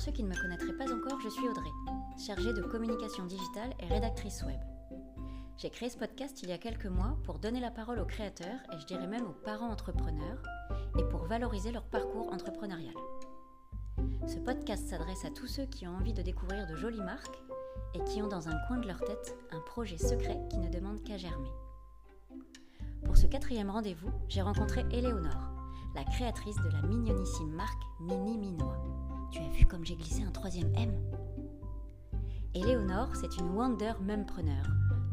Pour ceux qui ne me connaîtraient pas encore, je suis Audrey, chargée de communication digitale et rédactrice web. J'ai créé ce podcast il y a quelques mois pour donner la parole aux créateurs et je dirais même aux parents entrepreneurs et pour valoriser leur parcours entrepreneurial. Ce podcast s'adresse à tous ceux qui ont envie de découvrir de jolies marques et qui ont dans un coin de leur tête un projet secret qui ne demande qu'à germer. Pour ce quatrième rendez-vous, j'ai rencontré Éléonore, la créatrice de la mignonissime marque Mini Minois. Tu as vu comme j'ai glissé un troisième M? Éléonore, c'est une Wonder Mumpreneur.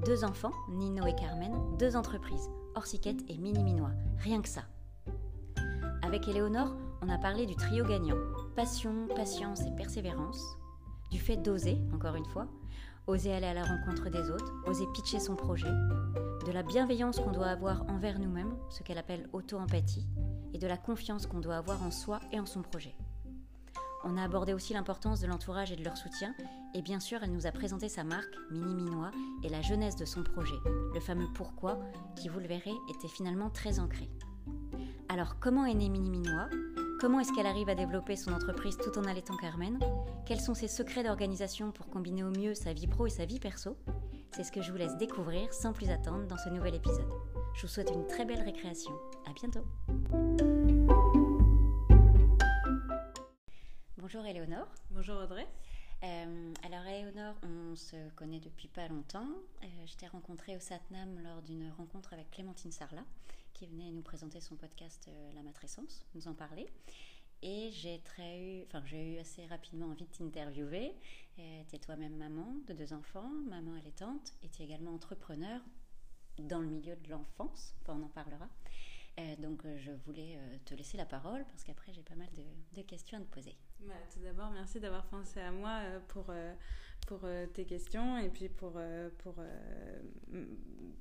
Deux enfants, Nino et Carmen, deux entreprises, Orsiquette et Mini Minois. Rien que ça. Avec Éléonore, on a parlé du trio gagnant. Passion, patience et persévérance. Du fait d'oser, encore une fois. Oser aller à la rencontre des autres, oser pitcher son projet. De la bienveillance qu'on doit avoir envers nous-mêmes, ce qu'elle appelle auto-empathie. Et de la confiance qu'on doit avoir en soi et en son projet. On a abordé aussi l'importance de l'entourage et de leur soutien, et bien sûr, elle nous a présenté sa marque, Mini Minois, et la jeunesse de son projet, le fameux pourquoi, qui, vous le verrez, était finalement très ancré. Alors, comment est née Mini Minois? Comment est-ce qu'elle arrive à développer son entreprise tout en allaitant Carmen? Quels sont ses secrets d'organisation pour combiner au mieux sa vie pro et sa vie perso? C'est ce que je vous laisse découvrir sans plus attendre dans ce nouvel épisode. Je vous souhaite une très belle récréation. À bientôt Bonjour Éléonore. Bonjour Audrey. Euh, alors Éléonore, on se connaît depuis pas longtemps. Euh, je t'ai rencontrée au Satnam lors d'une rencontre avec Clémentine Sarlat, qui venait nous présenter son podcast euh, La Matrescence, nous en parler. Et j'ai très eu, enfin j'ai eu assez rapidement envie de t'interviewer. tu es toi-même maman de deux enfants, maman allaitante, et tu es également entrepreneur dans le milieu de l'enfance. Enfin, on en parlera. Euh, donc euh, je voulais euh, te laisser la parole parce qu'après j'ai pas mal de, questions à te poser. Bah, tout d'abord, merci d'avoir pensé à moi pour, pour tes questions et puis pour, pour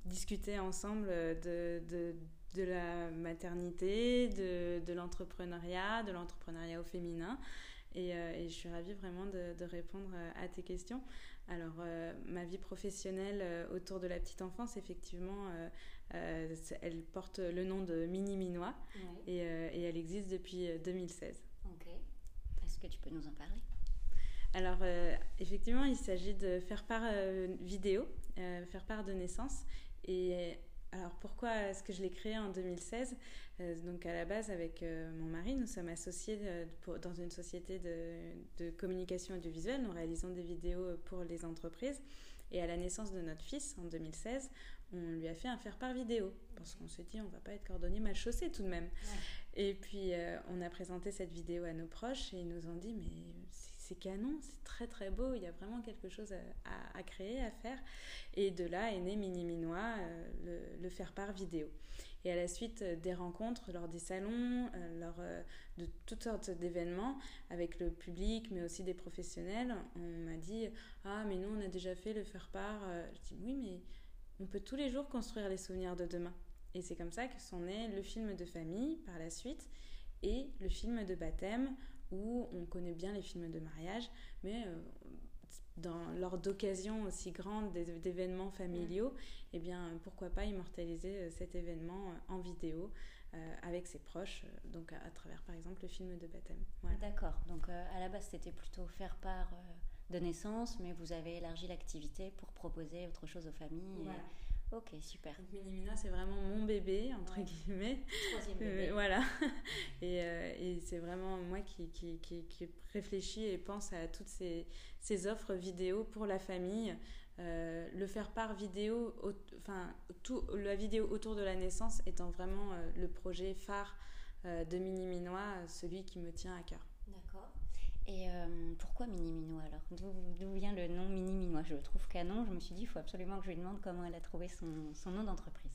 discuter ensemble de, de, de la maternité, de, l'entrepreneuriat, de l'entrepreneuriat au féminin. Et, et, je suis ravie vraiment de, de, répondre à tes questions. Alors, ma vie professionnelle autour de la petite enfance, effectivement, euh, elle porte le nom de Mini Minois euh, et, elle existe depuis 2016. Euh, ok. Est-ce que tu peux nous en parler? Alors, effectivement, il s'agit de faire part vidéo, faire part de naissance. Et alors, pourquoi est-ce que je l'ai créé en 2016 Donc, à la base, avec mon mari, nous sommes associés dans une société de, de, communication audiovisuelle. Nous réalisons des vidéos pour les entreprises. Et à la naissance de notre fils, en 2016, on lui a fait un faire-part vidéo parce qu'on s'est dit on va pas être cordonnier mal chaussé tout de même. Et puis euh, on a présenté cette vidéo à nos proches et ils nous ont dit mais c'est canon, c'est très très beau, il y a vraiment quelque chose à, créer, à faire. Et de là est né Mini Minois, euh, le, faire-part vidéo. Et à la suite euh, des rencontres, lors des salons, lors de toutes sortes d'événements avec le public, mais aussi des professionnels, on m'a dit Ah, mais nous, on a déjà fait le faire-part. Je dis Oui, mais on peut tous les jours construire les souvenirs de demain. Et c'est comme ça que sont nés le film de famille par la suite et le film de baptême où on connaît bien les films de mariage, mais euh, dans, lors d'occasions aussi grandes, d'événements familiaux, eh bien pourquoi pas immortaliser euh, cet événement euh, en vidéo avec ses proches, donc à, travers par exemple le film de baptême. D'accord, donc à la base c'était plutôt faire part de naissance, mais vous avez élargi l'activité pour proposer autre chose aux familles. Ok, super. Minimina, c'est vraiment mon bébé, entre guillemets. Troisième bébé. Euh, voilà. et, euh, et c'est vraiment moi qui, qui, qui, qui, réfléchis et pense à toutes ces, ces offres vidéo pour la famille. Euh, le faire part vidéo, enfin, tout, la vidéo autour de la naissance étant vraiment le projet phare de Miniminois, celui qui me tient à cœur. D'accord. Et euh, pourquoi Mini Minois alors? D'où vient le nom Mini Minois Je le trouve canon. Je me suis dit, il faut absolument que je lui demande comment elle a trouvé son, son nom d'entreprise.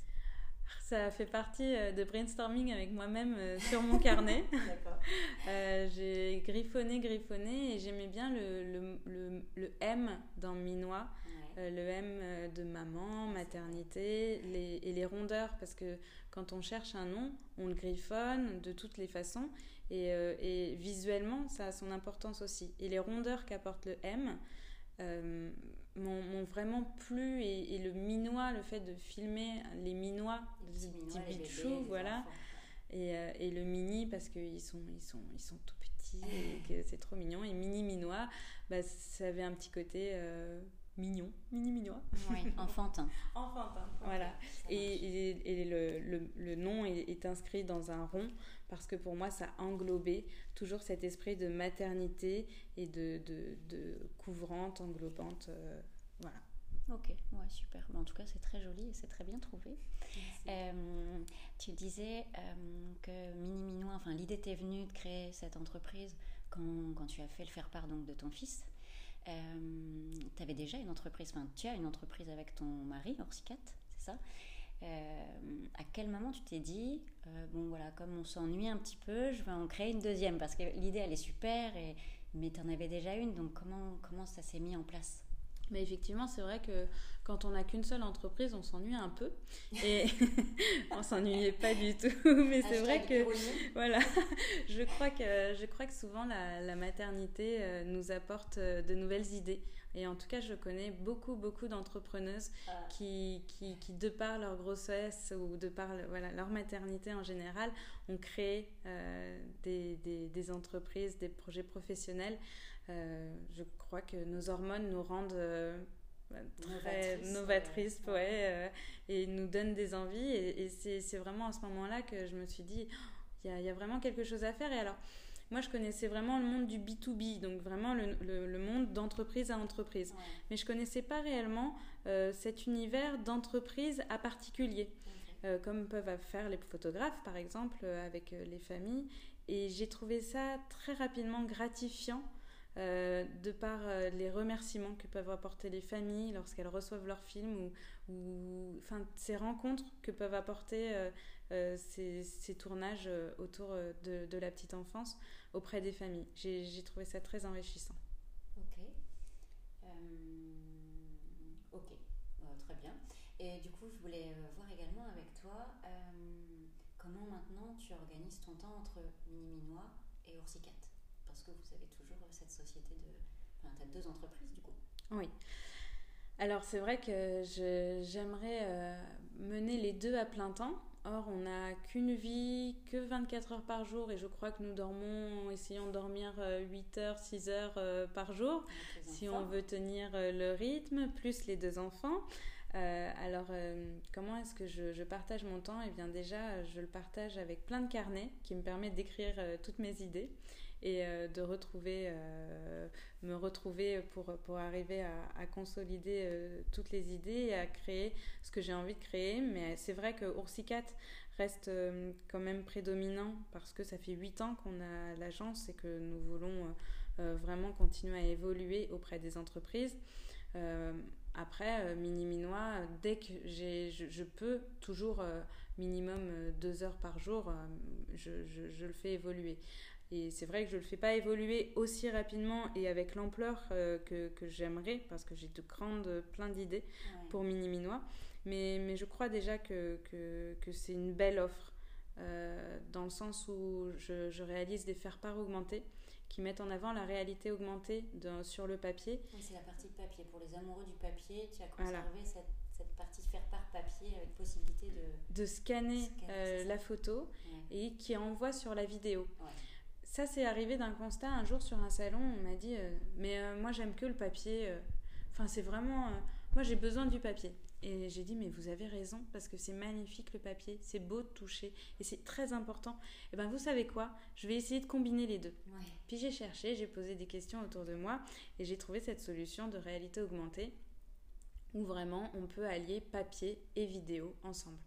Ça fait partie euh, de brainstorming avec moi-même euh, sur mon carnet. j'ai griffonné, griffonné et j'aimais bien le, le, le, M dans Minois. le M de maman, maternité les, et les rondeurs parce que quand on cherche un nom, on le griffonne de toutes les façons euh, et, visuellement, ça a son importance aussi. Et les rondeurs qu'apporte le M euh, m'ont vraiment plu. Et, le minois, le fait de filmer les minois, les petits, voilà. Et, euh, et, le mini, parce qu'ils sont, ils sont, ils sont tout petits petit et que c'est trop mignon. Et Mini Minois, bah, ça avait un petit côté mignon, mini minois. Oui, enfantin. enfantin, voilà. Et, et, le, le, le, nom est, inscrit dans un rond parce que pour moi, ça englobait toujours cet esprit de maternité et de, de, de couvrante, englobante. Euh, voilà. Ok, ouais, super. en tout cas, c'est très joli et c'est très bien trouvé. Euh, tu disais euh, que Mini Minois, enfin, l'idée t'est venue de créer cette entreprise quand, quand, tu as fait le faire-part donc, de ton fils. Euh, tu avais déjà une entreprise, enfin tu as une entreprise avec ton mari, Orsicat, c'est ça? Euh, à quel moment tu t'es dit, euh, bon voilà, comme on s'ennuie un petit peu, je vais en créer une deuxième? Parce que l'idée, elle est super, mais tu en avais déjà une, donc comment, comment ça s'est mis en place? Mais effectivement, c'est vrai que quand on n'a qu'une seule entreprise, on s'ennuie un peu. Et on s'ennuyait pas du tout. Mais c'est vrai que voilà, je crois que je crois que souvent la, maternité euh, nous apporte euh, de nouvelles idées. Et en tout cas, je connais beaucoup, beaucoup d'entrepreneuses ah. qui, qui, qui, de par leur grossesse ou de par voilà, leur maternité en général, ont créé euh, des, des, des, entreprises, des projets professionnels. Euh, je crois que nos hormones nous rendent euh, très novatrices, ouais, euh, et nous donnent des envies. Et, c'est vraiment à ce moment-là que je me suis dit, il y, a vraiment quelque chose à faire. Et alors, moi, je connaissais vraiment le monde du B2B, donc vraiment le, le, monde d'entreprise à entreprise. Mais je connaissais pas réellement cet univers d'entreprise à particulier, comme peuvent faire les photographes, par exemple, avec les familles. Et j'ai trouvé ça très rapidement gratifiant euh, de par euh, les remerciements que peuvent apporter les familles lorsqu'elles reçoivent leurs films ou, ces rencontres que peuvent apporter euh, ces, tournages autour de, la petite enfance auprès des familles. J'ai trouvé ça très enrichissant. Ok. ok, très bien. Et du coup, je voulais voir également avec toi comment maintenant tu organises ton temps entre Mini-Minois et Oursicat parce que vous avez toujours cette société de... Enfin, tu as deux entreprises du coup. Oui. Alors c'est vrai que j'aimerais euh, mener les deux à plein temps. Or, on n'a qu'une vie, que 24 heures par jour, et je crois que nous dormons, essayons de dormir 8 euh, heures, 6 heures euh, par jour, si on veut tenir le rythme, plus les deux enfants. alors, comment est-ce que je, je, partage mon temps? Eh bien, déjà, je le partage avec plein de carnets qui me permettent d'écrire toutes mes idées et euh, de retrouver, euh, me retrouver pour, pour arriver à, consolider euh, toutes les idées et à créer ce que j'ai envie de créer. Mais c'est vrai que Oursicat reste quand même prédominant parce que ça fait 8 ans qu'on a l'agence et que nous voulons vraiment continuer à évoluer auprès des entreprises. après, Mini Minois, dès que je, peux toujours minimum deux heures par jour, je, je, le fais évoluer. Et c'est vrai que je ne le fais pas évoluer aussi rapidement et avec l'ampleur euh, que, que j'aimerais, parce que j'ai de grandes, plein d'idées pour Mini Minois. Mais, mais, je crois déjà que, que, que c'est une belle offre, euh, dans le sens où je, je réalise des faire-part augmentés qui mettent en avant la réalité augmentée de, sur le papier. c'est la partie papier. Pour les amoureux du papier, tu as conservé cette, cette, partie faire-part papier avec possibilité de... De scanner, euh, la photo et qui envoie sur la vidéo ça, c'est arrivé d'un constat. Un jour, sur un salon, on m'a dit euh, Mais euh, moi, j'aime que le papier. Euh. Enfin, c'est vraiment. moi, j'ai besoin du papier. Et j'ai dit, mais vous avez raison, parce que c'est magnifique le papier, c'est beau de toucher, et c'est très important. Et ben vous savez quoi? Je vais essayer de combiner les deux. Puis j'ai cherché, j'ai posé des questions autour de moi, et j'ai trouvé cette solution de réalité augmentée, où vraiment on peut allier papier et vidéo ensemble.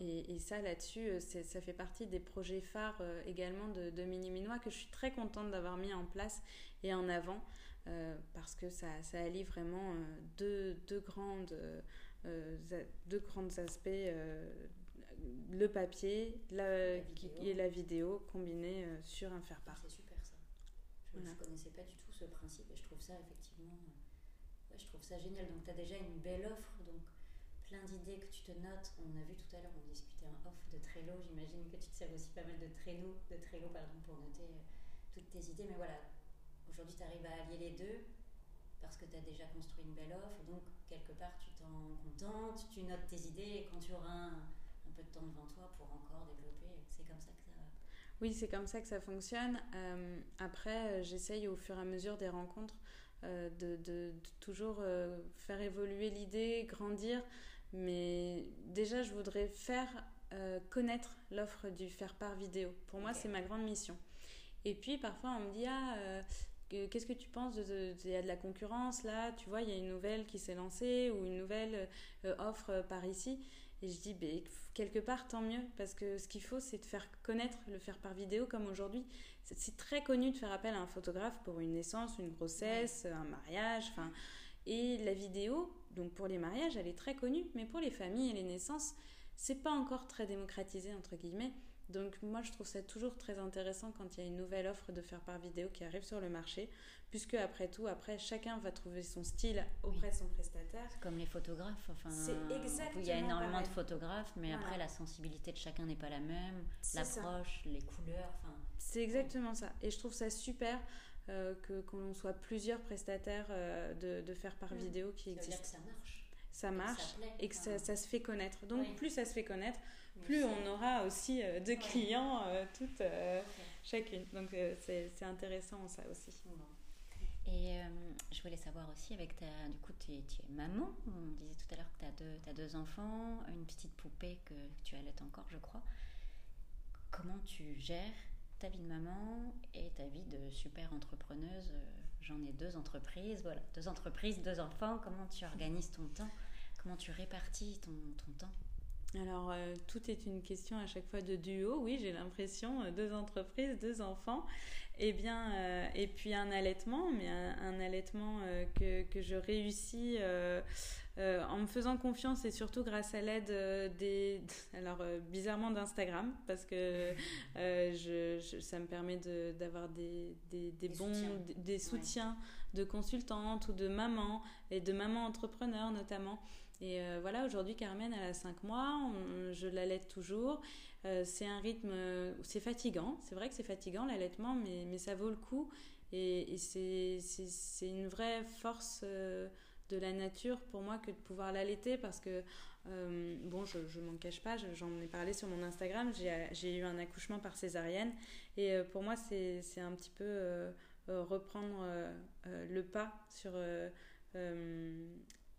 Et, ça, là-dessus, euh, ça fait partie des projets phares euh, également de, de Mini Minois que je suis très contente d'avoir mis en place et en avant euh, parce que ça, ça allie vraiment deux, deux, grandes, deux grandes aspects le papier la, et la vidéo combinés sur un faire-part. C'est super ça. Je ne connaissais pas du tout ce principe et je trouve ça effectivement. Je trouve ça génial. Donc tu as déjà une belle offre. Donc plein d'idées que tu te notes. On a vu tout à l'heure, on discutait en off de Trello. J'imagine que tu te sers aussi pas mal de Trello, de Trello pardon, pour noter euh, toutes tes idées. Mais voilà, aujourd'hui, tu arrives à allier les deux parce que tu as déjà construit une belle offre. Donc, quelque part, tu t'en contentes, tu notes tes idées et quand tu auras un, peu de temps devant toi pour encore développer, c'est comme ça que ça Oui, c'est comme ça que ça fonctionne. après, j'essaye au fur et à mesure des rencontres de, de, toujours faire évoluer l'idée, grandir. Mais déjà, je voudrais faire connaître l'offre du faire part vidéo. Pour moi, c'est ma grande mission. Et puis parfois on me dit ah qu'est-ce que tu penses Il y a de la concurrence là, tu vois, il y a une nouvelle qui s'est lancée ou une nouvelle euh, offre par ici. Et je dis, ben, quelque part, tant mieux, parce que ce qu'il faut, c'est de faire connaître, le faire par vidéo, comme aujourd'hui. C'est très connu de faire appel à un photographe pour une naissance, une grossesse, un mariage, enfin. Et la vidéo, donc pour les mariages, elle est très connue, mais pour les familles et les naissances, c'est pas encore très démocratisé, entre guillemets. Donc moi je trouve ça toujours très intéressant quand il y a une nouvelle offre de faire par vidéo qui arrive sur le marché, puisque après tout, après chacun va trouver son style auprès de son prestataire. Comme les photographes, enfin, c'est exactement. Il y a énormément de photographes, mais après la sensibilité de chacun n'est pas la même, l'approche, les couleurs, enfin. C'est exactement ça, et je trouve ça super. Euh, que qu'on soit plusieurs prestataires euh, de, de, faire par mm. vidéo qui existent. ça marche. Ça marche et que ça, ça, se fait connaître. Donc plus ça se fait connaître, plus on aura aussi euh, de clients euh, toutes euh, chacune. Donc c'est intéressant ça aussi. Et je voulais savoir aussi, avec ta, du coup, tu es, maman, on disait tout à l'heure que tu as, deux, as deux enfants, une petite poupée que, tu allaites encore, je crois. Comment tu gères ta vie de maman et ta vie de super entrepreneuse? J'en ai deux entreprises, voilà, deux entreprises, deux enfants. Comment tu organises ton temps? Comment tu répartis ton, ton temps? Alors, euh, tout est une question à chaque fois de duo. Oui, j'ai l'impression, euh, deux entreprises, deux enfants. Et, eh bien, euh, et puis un allaitement, mais un, allaitement que, que, je réussis en me faisant confiance et surtout grâce à l'aide des. Alors, bizarrement d'Instagram, parce que je, ça me permet d'avoir des, des, des, bons soutiens. des, soutiens de consultantes ou de mamans, et de mamans entrepreneurs notamment. Et euh, voilà, aujourd'hui, Carmen, elle a 5 mois, je l'allaite toujours. Euh, c'est un rythme, c'est fatigant, c'est vrai que c'est fatigant l'allaitement, mais, mais ça vaut le coup. Et, c'est une vraie force euh, de la nature pour moi que de pouvoir l'allaiter parce que, bon, je ne m'en cache pas, j'en ai parlé sur mon Instagram, j'ai eu un accouchement par césarienne. Et pour moi, c'est un petit peu reprendre le pas sur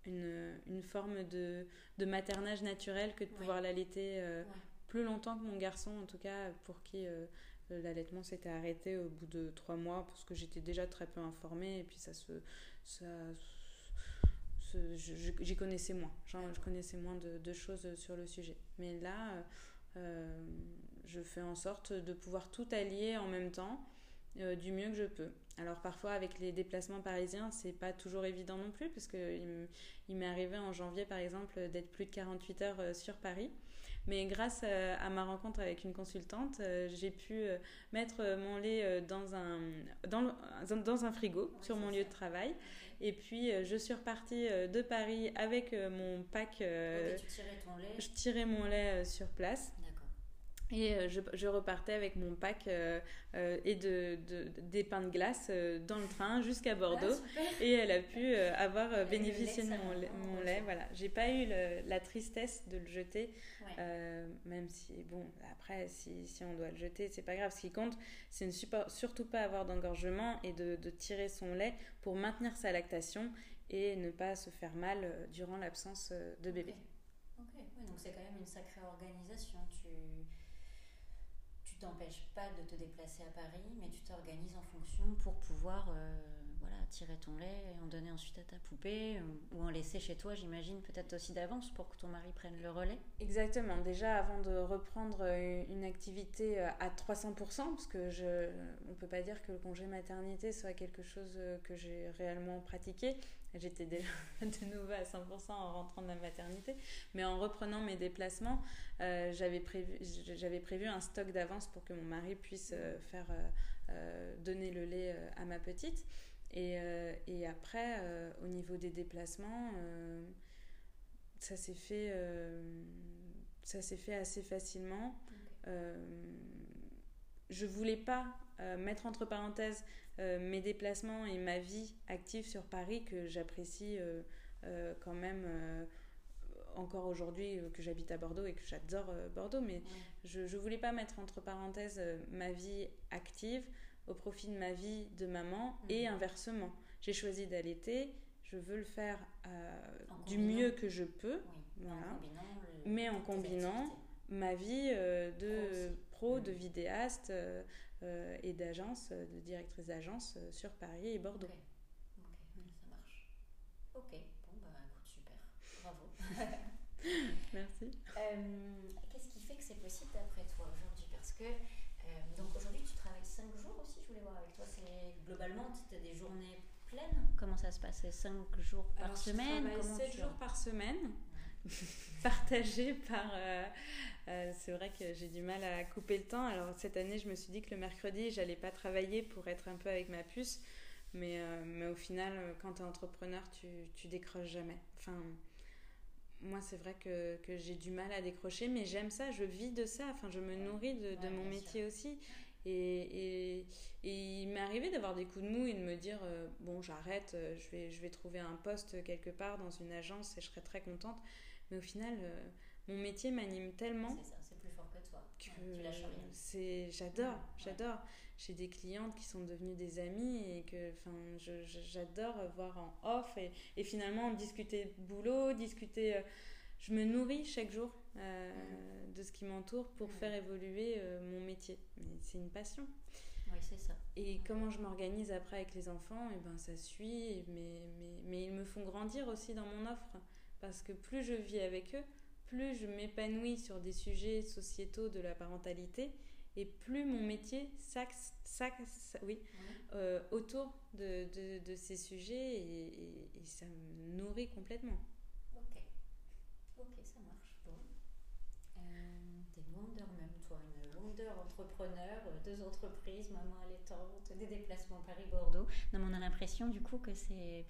une, une forme de, de, maternage naturel que de pouvoir l'allaiter euh, plus longtemps que mon garçon, en tout cas pour qui euh, l'allaitement s'était arrêté au bout de trois mois parce que j'étais déjà très peu informée et puis ça se. Ça, j'y connaissais moins, genre, je connaissais moins de, de, choses sur le sujet. Mais là, euh, je fais en sorte de pouvoir tout allier en même temps du mieux que je peux. Alors parfois avec les déplacements parisiens, c'est pas toujours évident non plus parce que il m'est arrivé en janvier par exemple d'être plus de 48 heures euh, sur Paris. Mais grâce euh, à ma rencontre avec une consultante, euh, j'ai pu mettre mon lait dans un, dans, dans un frigo sur mon lieu de travail. Et puis, je suis repartie de Paris avec mon pack. tu tirais ton lait Je tirais mon lait sur place. Et euh, je, je, repartais avec mon pack euh, euh, et de, de, des pains de glace dans le train jusqu'à Bordeaux. Ah, et elle a pu avoir bénéficié de mon, lait. Mon lait voilà. J'ai pas eu la tristesse de le jeter, même si, bon, après, si, si, on doit le jeter, c'est pas grave. Ce qui compte, c'est ne surtout pas avoir d'engorgement et de, de, tirer son lait pour maintenir sa lactation et ne pas se faire mal durant l'absence de bébé. Ok, donc c'est quand même une sacrée organisation. Tu t'empêches pas de te déplacer à Paris, mais tu t'organises en fonction pour pouvoir euh, voilà, tirer ton lait et en donner ensuite à ta poupée ou, en laisser chez toi, j'imagine, peut-être aussi d'avance pour que ton mari prenne le relais. Exactement. Déjà, avant de reprendre euh, une activité euh, à 300%, parce que je, on peut pas dire que le congé maternité soit quelque chose que j'ai réellement pratiqué. J'étais déjà de nouveau à 100% en rentrant de la maternité. Mais en reprenant mes déplacements, euh, j'avais prévu, prévu un stock d'avance pour que mon mari puisse euh, faire euh, donner le lait à ma petite. Et, et après, au niveau des déplacements, ça s'est fait, ça fait assez facilement. je voulais pas mettre entre parenthèses euh, mes déplacements et ma vie active sur Paris que j'apprécie euh, euh, quand même encore aujourd'hui que j'habite à Bordeaux et que j'adore Bordeaux, mais je ne voulais pas mettre entre parenthèses ma vie active au profit de ma vie de maman et mhm. inversement. J'ai choisi d'allaiter, je veux le faire du mieux que je peux, voilà. mais en combinant ma vie de pro, de vidéaste et d'agence, de directrice d'agence sur Paris et Bordeaux. Ok, bon bah écoute, super, bravo. Merci. Euh, qu'est-ce qui fait que c'est possible d'après toi aujourd'hui? Parce que euh, donc aujourd'hui tu travailles 5 jours aussi, je voulais voir avec toi, c'est globalement tu as des journées pleines? Comment ça se passe? 5 jours par semaine? Je travaille 7 jours par semaine. partagé par. Euh, c'est vrai que j'ai du mal à couper le temps. Alors cette année, je me suis dit que le mercredi, j'allais pas travailler pour être un peu avec ma puce. Mais, euh, mais au final, euh, quand tu es entrepreneur, tu, tu décroches jamais. Enfin, moi, c'est vrai que, que j'ai du mal à décrocher, mais j'aime ça, je vis de ça. Enfin, je me nourris de, de mon métier aussi. Et, et, et, il m'est arrivé d'avoir des coups de mou et de me dire euh, bon, j'arrête, je vais, je vais trouver un poste quelque part dans une agence et je serai très contente. Mais au final, mon métier m'anime tellement. C'est ça, c'est plus fort que toi. Que tu lâches rien. J'adore, j'adore j'ai des clientes qui sont devenues des amies et que j'adore voir en off et, et, finalement discuter boulot, discuter. Euh, je me nourris chaque jour euh, de ce qui m'entoure pour faire évoluer euh, mon métier. Mais c'est une passion. Oui, c'est ça. Et comment je m'organise après avec les enfants, et eh ben ça suit, mais, mais, mais ils me font grandir aussi dans mon offre. Parce que plus je vis avec eux, plus je m'épanouis sur des sujets sociétaux de la parentalité, et plus mon métier s'axe oui, euh, autour de, de, de, ces sujets et, et, ça me nourrit complètement. Ok, ok, ça marche. Bon. Euh, T'es Wonder même, toi, une Wonder entrepreneur, euh, deux entreprises, maman allaitante, des déplacements Paris-Bordeaux. Non, mais on a l'impression du coup que c'est.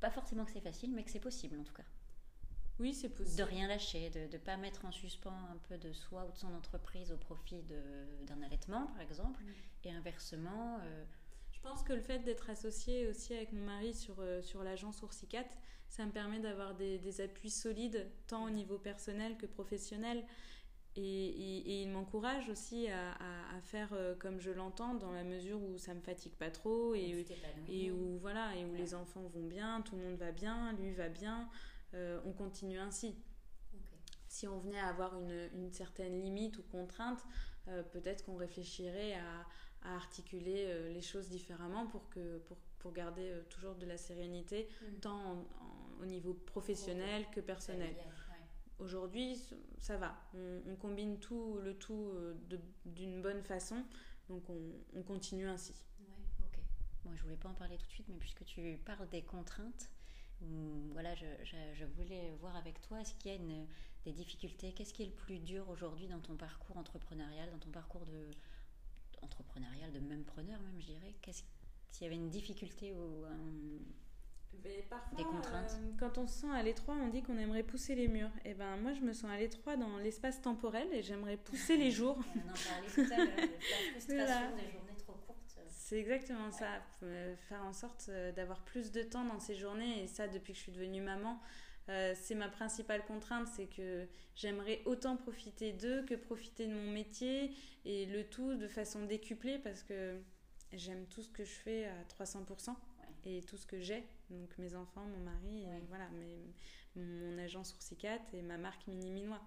Pas forcément que c'est facile, mais que c'est possible en tout cas. Oui, c'est possible. De rien lâcher, de ne pas mettre en suspens un peu de soi ou de son entreprise au profit d'un allaitement, par exemple, mm. et inversement. Euh, Je pense que le fait d'être associé aussi avec mon mari sur, euh, sur l'agence Oursicat, ça me permet d'avoir des, des, appuis solides, tant au niveau personnel que professionnel. Et, et, il m'encourage aussi à, à, faire euh, comme je l'entends, dans la mesure où ça me fatigue pas trop et, et où, voilà, et où les enfants vont bien, tout le monde va bien, lui va bien. Euh, on continue ainsi. Si on venait à avoir une, une certaine limite ou contrainte, euh, peut-être qu'on réfléchirait à, articuler les choses différemment pour, que, pour, pour garder toujours de la sérénité, mm. tant au niveau professionnel que personnel. Aujourd'hui, ça va. On, combine tout le tout d'une bonne façon, donc on, continue ainsi. Ouais, ok. Moi, je voulais pas en parler tout de suite, mais puisque tu parles des contraintes, voilà, je, voulais voir avec toi, est-ce qu'il y a des difficultés? Qu'est-ce qui est le plus dur aujourd'hui dans ton parcours entrepreneurial, dans ton parcours de entrepreneurial, de même preneur même, je dirais? S'il y avait une difficulté ou parfois, des contraintes euh, Quand on se sent à l'étroit, on dit qu'on aimerait pousser les murs. Et eh ben moi, je me sens à l'étroit dans l'espace temporel et j'aimerais pousser les jours. on en parlait tout à l'heure, la frustration des journées c'est exactement ça. Faire en sorte euh, d'avoir plus de temps dans ces journées. Et ça, depuis que je suis devenue maman, euh, c'est ma principale contrainte. C'est que j'aimerais autant profiter d'eux que profiter de mon métier. Et le tout de façon décuplée parce que j'aime tout ce que je fais à 300%. Et tout ce que j'ai. Donc mes enfants, mon mari, et voilà, mon agent Sourcicat et ma marque Mini Minois.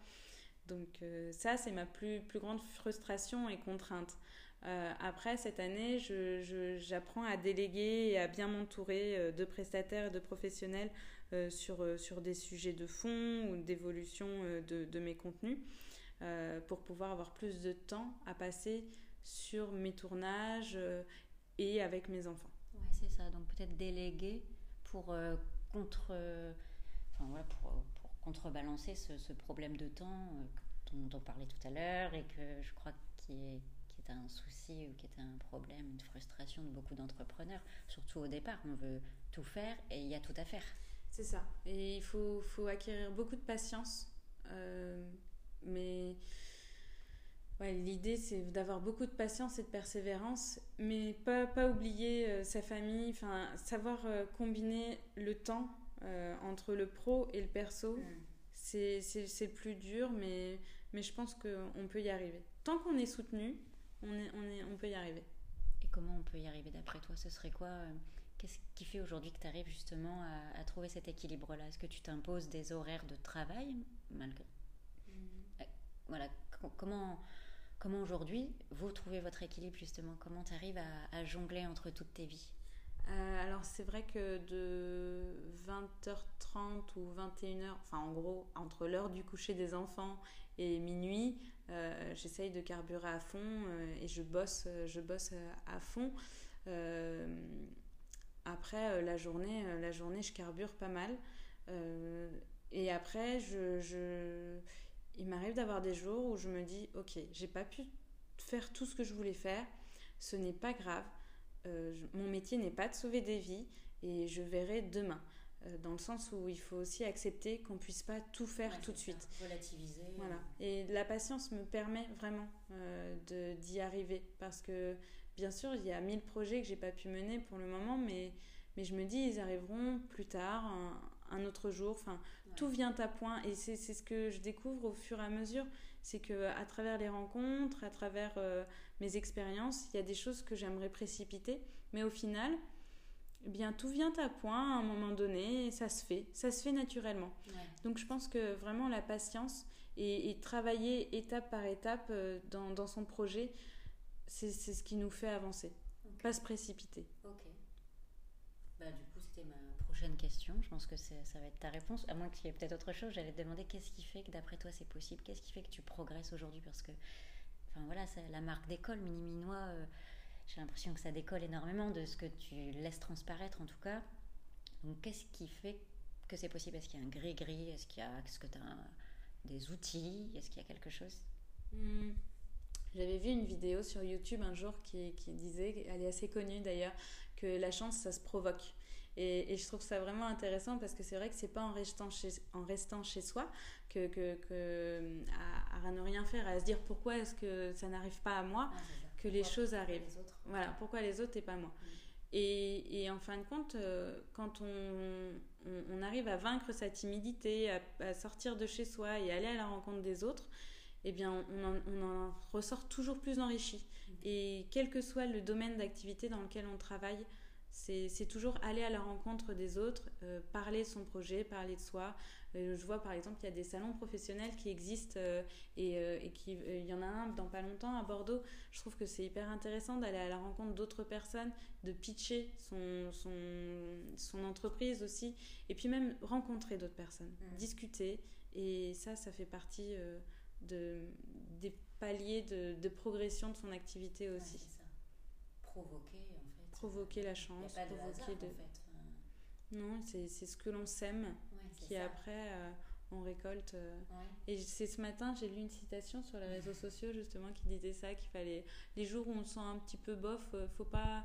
Donc euh, ça, c'est ma plus, plus grande frustration et contrainte. Euh, après, cette année, j'apprends à déléguer et à bien m'entourer euh, de prestataires et de professionnels euh, sur, sur des sujets de fond ou d'évolution de, de, mes contenus pour pouvoir avoir plus de temps à passer sur mes tournages et avec mes enfants. Oui, c'est ça. Donc peut-être déléguer pour, contre, enfin, voilà, pour, pour contrebalancer ce, ce, problème de temps dont on parlait tout à l'heure et que je crois qui est qui est un souci ou qui est un problème, une frustration de beaucoup d'entrepreneurs, surtout au départ. On veut tout faire et il y a tout à faire. C'est ça. Et il faut, faut, acquérir beaucoup de patience. Euh, mais ouais, l'idée, c'est d'avoir beaucoup de patience et de persévérance, mais pas, pas oublier euh, sa famille, enfin, savoir euh, combiner le temps entre le pro et le perso, mm. c'est le plus dur, mais, mais je pense qu'on peut y arriver. Tant qu'on est soutenu, on, est, on, est, on peut y arriver. Et comment on peut y arriver d'après toi? Ce serait quoi Qu'est-ce qui fait aujourd'hui que tu arrives justement à, trouver cet équilibre-là? Est-ce que tu t'imposes des horaires de travail malgré? Mm. Voilà, comment, comment aujourd'hui vous trouvez votre équilibre justement? Comment tu arrives à, jongler entre toutes tes vies? Euh, alors c'est vrai que de 20h30 ou 21h, enfin en gros entre l'heure du coucher des enfants et minuit, euh, j'essaye de carburer à fond euh, et je bosse, je bosse à fond. après la journée, la journée je carbure pas mal. et après je il m'arrive d'avoir des jours où je me dis ok j'ai pas pu faire tout ce que je voulais faire ce n'est pas grave euh, mon métier n'est pas de sauver des vies et je verrai demain. Euh, dans le sens où il faut aussi accepter qu'on puisse pas tout faire tout de suite. relativiser. Voilà. Et la patience me permet vraiment euh, d'y arriver parce que bien sûr il y a mille projets que j'ai pas pu mener pour le moment mais mais je me dis ils arriveront plus tard un autre jour. Enfin, tout vient à point et c'est ce que je découvre au fur et à mesure. C'est que à travers les rencontres, à travers euh, mes expériences, il y a des choses que j'aimerais précipiter, mais au final, eh bien tout vient à point à un moment donné et ça se fait, ça se fait naturellement. Donc je pense que vraiment la patience et, travailler étape par étape euh, dans, son projet, c'est ce qui nous fait avancer, pas se précipiter. Ok. Bah, du coup, c'était ma prochaine Je pense que ça va être ta réponse. À moins qu'il y ait peut-être autre chose, j'allais te demander qu'est-ce qui fait que d'après toi c'est possible? Qu'est-ce qui fait que tu progresses aujourd'hui? Parce que, enfin voilà, la marque d'école, Mini Minois, euh, j'ai l'impression que ça décolle énormément de ce que tu laisses transparaître en tout cas. Donc qu'est-ce qui fait que c'est possible? Est-ce qu'il y a un gris-gris? Est-ce qu'il est-ce que tu as des outils? Est-ce qu'il y a quelque chose? Hmm. J'avais vu une vidéo sur YouTube un jour qui disait, elle est assez connue d'ailleurs, que la chance, ça se provoque. Et, je trouve ça vraiment intéressant parce que c'est vrai que c'est pas en restant chez, en restant chez soi que, que, que à, ne rien faire, à se dire pourquoi est-ce que ça n'arrive pas à moi, que les choses arrivent. voilà, pourquoi les autres et pas moi. Mm. Et, et, en fin de compte, euh, quand on, on, arrive à vaincre sa timidité, à, sortir de chez soi et aller à la rencontre des autres, eh bien, on en, on en ressort toujours plus enrichi. Mm. Et quel que soit le domaine d'activité dans lequel on travaille, c'est toujours aller à la rencontre des autres, euh, parler de son projet, parler de soi. Euh, je vois par exemple qu'il y a des salons professionnels qui existent euh, et, et il y en a un dans pas longtemps à Bordeaux. Je trouve que c'est hyper intéressant d'aller à la rencontre d'autres personnes, de pitcher son, son, son, entreprise aussi, et puis même rencontrer d'autres personnes, mmh. discuter. Et ça, ça fait partie de, des paliers de, de, progression de son activité aussi. Provoquer provoquer la chance, provoquer de. Non, c'est ce que l'on sème qui après euh, on récolte. Euh. Et c'est ce matin, j'ai lu une citation sur les réseaux sociaux justement qui disait ça qu'il fallait les jours où on se sent un petit peu bof, euh, faut pas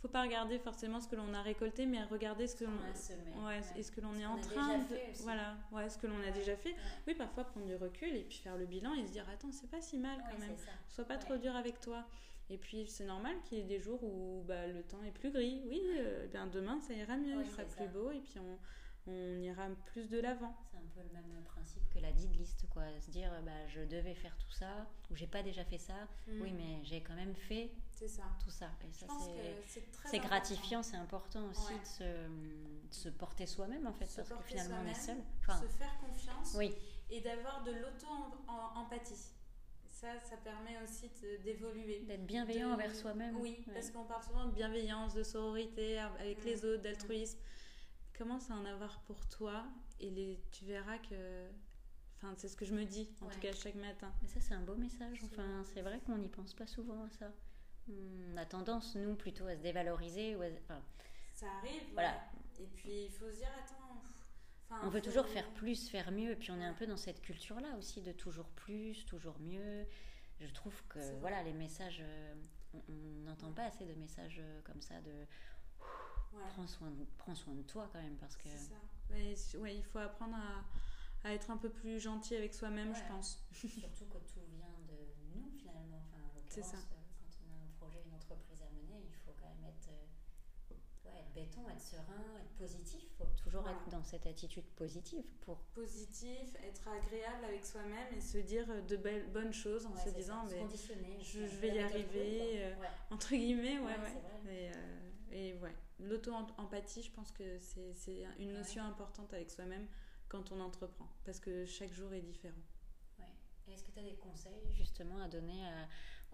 faut pas regarder forcément ce que l'on a récolté, mais regarder ce que l'on ouais, est ce que l'on est en train de voilà, ouais, ce que l'on a déjà fait. Oui, parfois prendre du recul et puis faire le bilan et se dire attends, c'est pas si mal quand même. Sois pas trop dur avec toi. Et puis c'est normal qu'il y ait des jours où bah, le temps est plus gris. Oui, euh, bien demain ça ira mieux, il sera plus beau et puis on, on ira plus de l'avant. C'est un peu le même principe que la dite liste, quoi. Se dire, bah, je devais faire tout ça, ou j'ai pas déjà fait ça. Mm. Oui, mais j'ai quand même fait ça. tout ça. Et ça, c'est gratifiant, c'est important aussi de, se, de, se, porter soi-même, en fait, parce que finalement, on est seul. se faire confiance oui. et d'avoir de l'auto-empathie. Ça, ça permet aussi d'évoluer. D'être bienveillant envers soi-même. Oui, parce qu'on parle souvent de bienveillance, de sororité avec les autres, d'altruisme. Commence à en avoir pour toi et les, tu verras que. Enfin, c'est ce que je me dis, en tout cas, chaque matin. Mais ça, c'est un beau message. Enfin, c'est vrai qu'on n'y pense pas souvent à ça. On a tendance, nous, plutôt à se dévaloriser. Ou ça arrive. Voilà. Et puis, il faut se dire, attends, on veut toujours faire plus, faire mieux, et puis on est un peu dans cette culture-là aussi de toujours plus, toujours mieux. Je trouve que voilà, les messages, euh, on n'entend pas assez de messages euh, comme ça de prends, soin de, prends soin de toi quand même parce que. Ça. Ouais, il faut apprendre à, être un peu plus gentil avec soi-même, je pense. Surtout que tout vient de nous finalement. Enfin, C'est ça. Euh, quand on a un projet, une entreprise à mener, il faut quand être serein, être positif. Il faut toujours être dans cette attitude positive pour. Positif, être agréable avec soi-même et se dire de belles, bonnes choses en se disant mais je, vais y arriver, euh, entre guillemets, ouais, ouais. Et, ouais, l'auto-empathie, je pense que c'est une notion importante avec soi-même quand on entreprend parce que chaque jour est différent. Est-ce que tu as des conseils justement à donner à,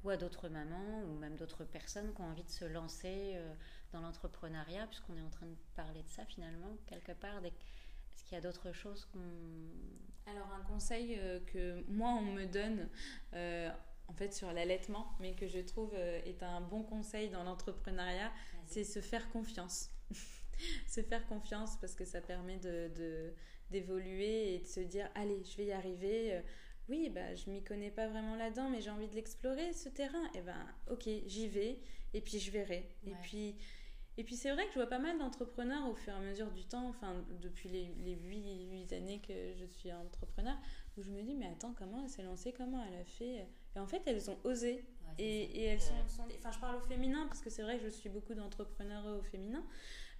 ou à d'autres mamans ou même d'autres personnes qui ont envie de se lancer euh, dans l'entrepreneuriat, puisqu'on est en train de parler de ça finalement, quelque part Est-ce qu'il y a d'autres choses qu'on... Alors un conseil euh, que moi on me donne euh, en fait sur l'allaitement, mais que je trouve est un bon conseil dans l'entrepreneuriat, c'est se faire confiance. se faire confiance parce que ça permet de, d'évoluer et de se dire allez je vais y arriver oui, bah, je m'y connais pas vraiment là-dedans, mais j'ai envie de l'explorer, ce terrain. Et eh ben, ok, j'y vais, et puis je verrai. Et puis, et puis c'est vrai que je vois pas mal d'entrepreneurs au fur et à mesure du temps, enfin, depuis les, les 8, années que je suis entrepreneur, où je me dis, mais attends, comment elle s'est lancée, comment elle a fait? Et en fait, elles ont osé. et, et, elles sont, Enfin, je parle au féminin, parce que c'est vrai que je suis beaucoup d'entrepreneurs au féminin.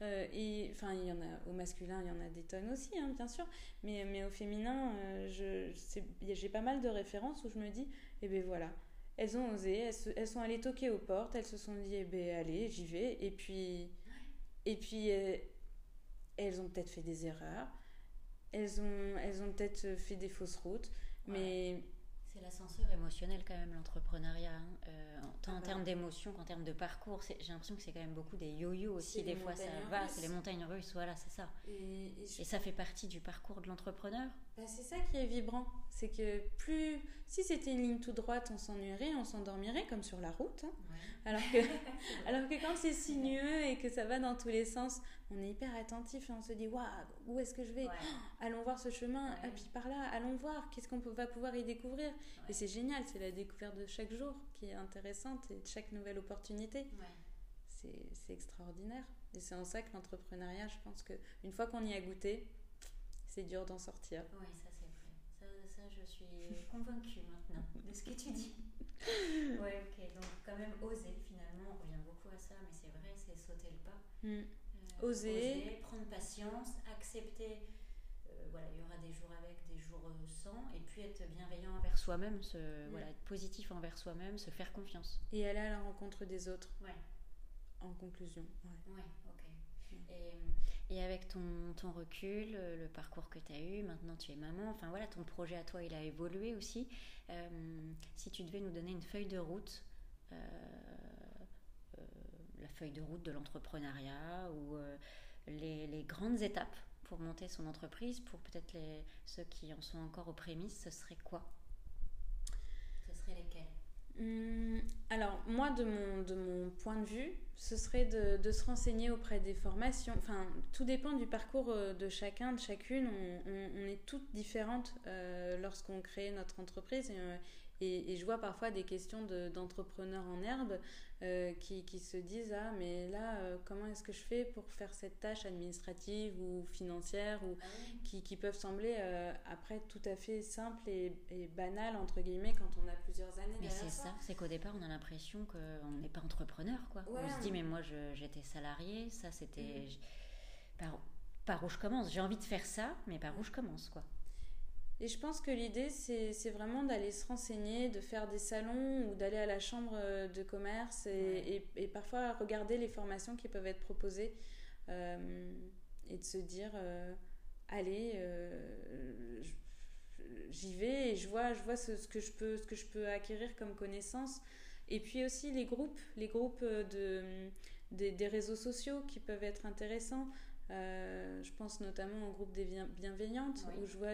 Euh, et enfin, il y en a au masculin, il y en a des tonnes aussi, hein, bien sûr. Mais, mais au féminin, euh, j'ai pas mal de références où je me dis, eh ben voilà, elles ont osé, elles, sont allées toquer aux portes, elles se sont dit, eh ben allez, j'y vais. Et puis, et puis euh, elles ont peut-être fait des erreurs, elles ont, elles ont peut-être fait des fausses routes, mais c'est l'ascenseur émotionnel quand même, l'entrepreneuriat. Hein. Euh, tant en ah bah. termes d'émotion qu'en termes de parcours. J'ai l'impression que c'est quand même beaucoup des yo-yo aussi. Des fois, ça va, c'est les montagnes russes, voilà, c'est ça. Et, ça fait partie du parcours de l'entrepreneur bah, C'est ça qui est vibrant. C'est que plus. Si c'était une ligne toute droite, on s'ennuierait, on s'endormirait, comme sur la route. Hein. Alors, que, alors que quand c'est sinueux et que ça va dans tous les sens, on est hyper attentif et on se dit waouh, où est-ce que je vais? Allons voir ce chemin, et puis par là, allons voir, qu'est-ce qu'on va pouvoir y découvrir? Et c'est génial, c'est la découverte de chaque jour qui est intéressante et de chaque nouvelle opportunité. C'est extraordinaire. Et c'est en ça que l'entrepreneuriat, je pense qu'une fois qu'on y a goûté, c'est dur d'en sortir. Oui, ça. Ça, ça, je suis convaincue maintenant de ce que tu dis. ouais, ok. Donc quand même oser finalement, on revient beaucoup à ça, mais c'est vrai, c'est sauter le pas. Mm oser. prendre patience, accepter. Euh, voilà, il y aura des jours avec, des jours euh, sans, et puis être bienveillant envers soi-même, se, mm. voilà, être positif envers soi-même, se faire confiance. Et aller à la rencontre des autres. Ouais. En conclusion. Ouais, ok. Et, et, avec ton, ton recul, le parcours que tu as eu, maintenant tu es maman, enfin voilà, ton projet à toi, il a évolué aussi. Euh, si tu devais nous donner une feuille de route, la feuille de route de l'entrepreneuriat ou euh, les, grandes étapes pour monter son entreprise, pour peut-être les, ceux qui en sont encore aux prémices, ce serait quoi? Ce serait lesquels hum, alors moi de mon, de mon point de vue, ce serait de, se renseigner auprès des formations. Enfin, tout dépend du parcours euh, de chacun, de chacune. On, est toutes différentes euh, lorsqu'on crée notre entreprise. Et, je vois parfois des questions d'entrepreneurs en herbe euh, qui, qui, se disent Ah, mais là, euh, comment est-ce que je fais pour faire cette tâche administrative ou financière ou ah qui, qui, peuvent sembler euh, après tout à fait simples et, et, banales, entre guillemets, quand on a plusieurs années Mais c'est ça, c'est qu'au départ, on a l'impression qu'on n'est pas entrepreneur. Quoi. on se dit Mais moi, j'étais salarié, ça c'était. Mm. Par, par où je commence J'ai envie de faire ça, mais par où je commence quoi et je pense que l'idée, c'est vraiment d'aller se renseigner, de faire des salons ou d'aller à la chambre euh, de commerce et, et, parfois regarder les formations qui peuvent être proposées euh, et de se dire, euh, allez, j'y vais et je vois, je vois ce, ce, que je peux, ce que je peux acquérir comme connaissance. Et puis aussi les groupes, les groupes de, des, réseaux sociaux qui peuvent être intéressants. je pense notamment au groupe des bienveillantes où je vois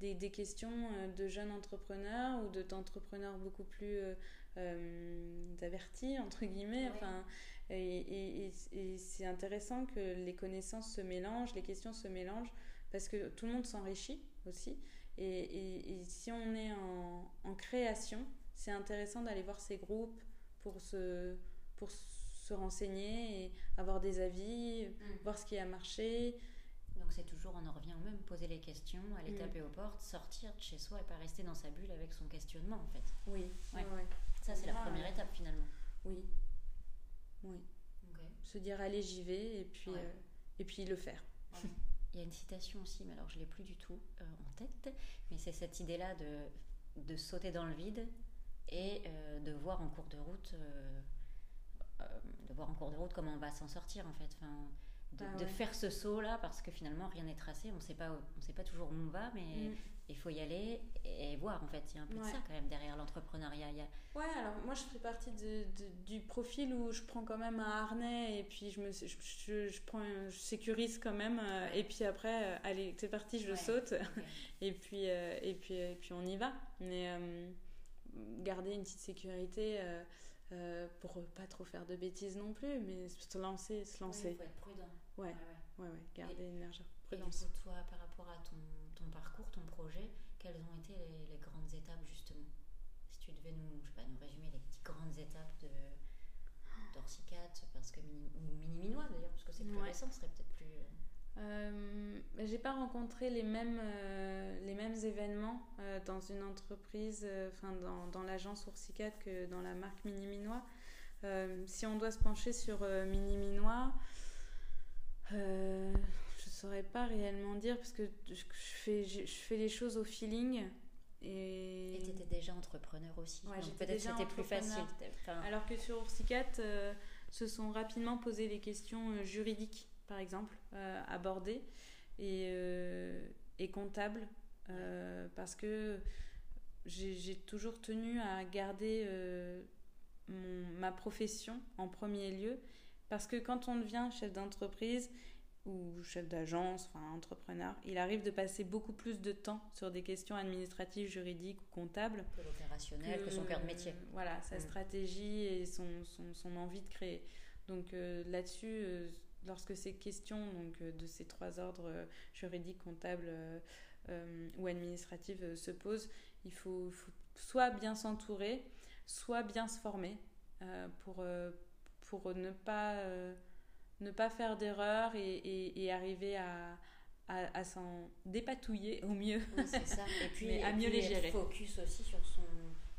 des, questions euh, de jeunes entrepreneurs ou d'entrepreneurs beaucoup plus euh, euh, avertis, entre guillemets. Enfin, et, c'est intéressant que les connaissances se mélangent, les questions se mélangent, parce que tout le monde s'enrichit aussi. Et, si on est en, création, c'est intéressant d'aller voir ces groupes pour se, pour se renseigner et avoir des avis, mm. voir ce qui a marché. Donc c'est toujours, on en revient au même, poser les questions, aller mm. taper aux portes, sortir de chez soi et pas rester dans sa bulle avec son questionnement en fait. Oui, Ça c'est la première étape finalement. Oui. Oui. Se dire allez, j'y vais et puis, et puis le faire. Il y a une citation aussi, mais alors je ne l'ai plus du tout en tête, mais c'est cette idée-là de, de sauter dans le vide et de voir en cours de route de voir en cours de route comment on va s'en sortir en fait. Enfin, de, ah faire ce saut là parce que finalement rien n'est tracé, on sait pas, on sait pas toujours où on va, mais mm. il faut y aller et, voir en fait. Il y a un peu de ça quand même derrière l'entrepreneuriat. A... Ouais, alors moi je fais partie de, du profil où je prends quand même un harnais et puis je me, je, je, prends, je sécurise quand même euh, et puis après, euh, allez, c'est parti, je saute et puis euh, et puis et puis on y va. Mais garder une petite sécurité. Euh, pour pas trop faire de bêtises non plus, mais se lancer, se lancer. Il faut être prudent. Ouais, ouais, ouais, garder une large prudence. Et toi, par rapport à ton, ton, parcours, ton projet, quelles ont été les, grandes étapes justement? Si tu devais nous, je sais pas, nous résumer les petites grandes étapes de d'Orsicat, parce que mini, ou mini minois d'ailleurs, parce que c'est plus récent, ce serait peut-être plus. Euh, euh, j'ai pas rencontré les mêmes, euh, les mêmes événements euh, dans une entreprise, enfin dans, dans l'agence Oursicat que dans la marque Mini Minois. si on doit se pencher sur Mini Minois, je saurais pas réellement dire parce que je, fais, je, fais les choses au feeling. Et tu étais déjà entrepreneur aussi, ouais, donc peut-être c'était plus facile. Alors que sur Oursicat, se sont rapidement posé les questions juridiques par exemple, euh, abordé et, euh, et comptable, euh, parce que j'ai toujours tenu à garder ma profession en premier lieu, parce que quand on devient chef d'entreprise, ou chef d'agence, enfin entrepreneur, il arrive de passer beaucoup plus de temps sur des questions administratives, juridiques ou comptables. Que l'opérationnel, que, son cœur de métier. Voilà, sa mm. stratégie et son, son, son, envie de créer. Donc là-dessus, lorsque ces questions donc, euh, de ces trois ordres euh, juridiques, comptables euh, ou administratifs se posent, il faut, soit bien s'entourer, soit bien se former pour, pour ne, pas, ne pas faire d'erreurs et, arriver à, à, s'en dépatouiller au mieux. c'est ça. Et puis, à mieux les gérer. Focus aussi sur son